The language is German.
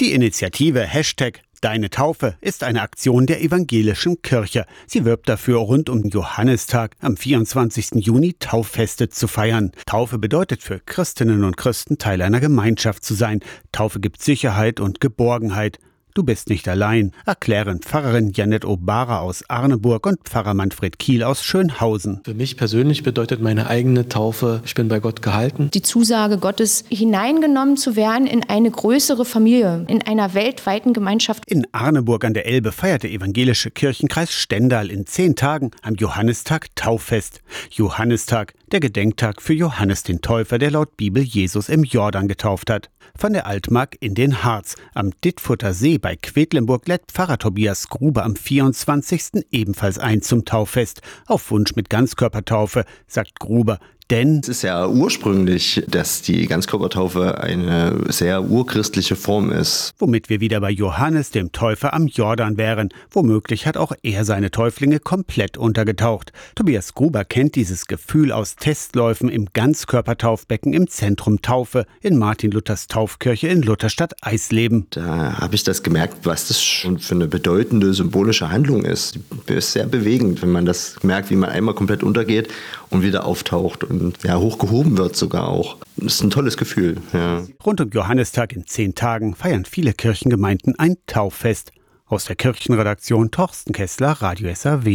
Die Initiative Hashtag Deine Taufe ist eine Aktion der evangelischen Kirche. Sie wirbt dafür, rund um Johannistag am 24. Juni Tauffeste zu feiern. Taufe bedeutet für Christinnen und Christen Teil einer Gemeinschaft zu sein. Taufe gibt Sicherheit und Geborgenheit. Du bist nicht allein, erklären Pfarrerin Janet Obara aus Arneburg und Pfarrer Manfred Kiel aus Schönhausen. Für mich persönlich bedeutet meine eigene Taufe, ich bin bei Gott gehalten. Die Zusage Gottes, hineingenommen zu werden in eine größere Familie, in einer weltweiten Gemeinschaft. In Arneburg an der Elbe feiert der evangelische Kirchenkreis Stendal in zehn Tagen am Johannistag Tauffest. Johannistag, der Gedenktag für Johannes den Täufer, der laut Bibel Jesus im Jordan getauft hat. Von der Altmark in den Harz. Am Dittfutter See bei Quedlinburg lädt Pfarrer Tobias Gruber am 24. ebenfalls ein zum Tauffest. Auf Wunsch mit Ganzkörpertaufe, sagt Gruber. Denn es ist ja ursprünglich, dass die Ganzkörpertaufe eine sehr urchristliche Form ist. Womit wir wieder bei Johannes, dem Täufer am Jordan wären. Womöglich hat auch er seine Täuflinge komplett untergetaucht. Tobias Gruber kennt dieses Gefühl aus Testläufen im Ganzkörpertaufbecken im Zentrum Taufe in Martin Luthers Taufkirche in Lutherstadt Eisleben. Da habe ich das gemerkt, was das schon für eine bedeutende symbolische Handlung ist. Die ist sehr bewegend, wenn man das merkt, wie man einmal komplett untergeht und wieder auftaucht. Und und ja, hochgehoben wird sogar auch. Das ist ein tolles Gefühl. Ja. Rund um Johannistag in zehn Tagen feiern viele Kirchengemeinden ein Tauffest. Aus der Kirchenredaktion Torsten Kessler, Radio SAW.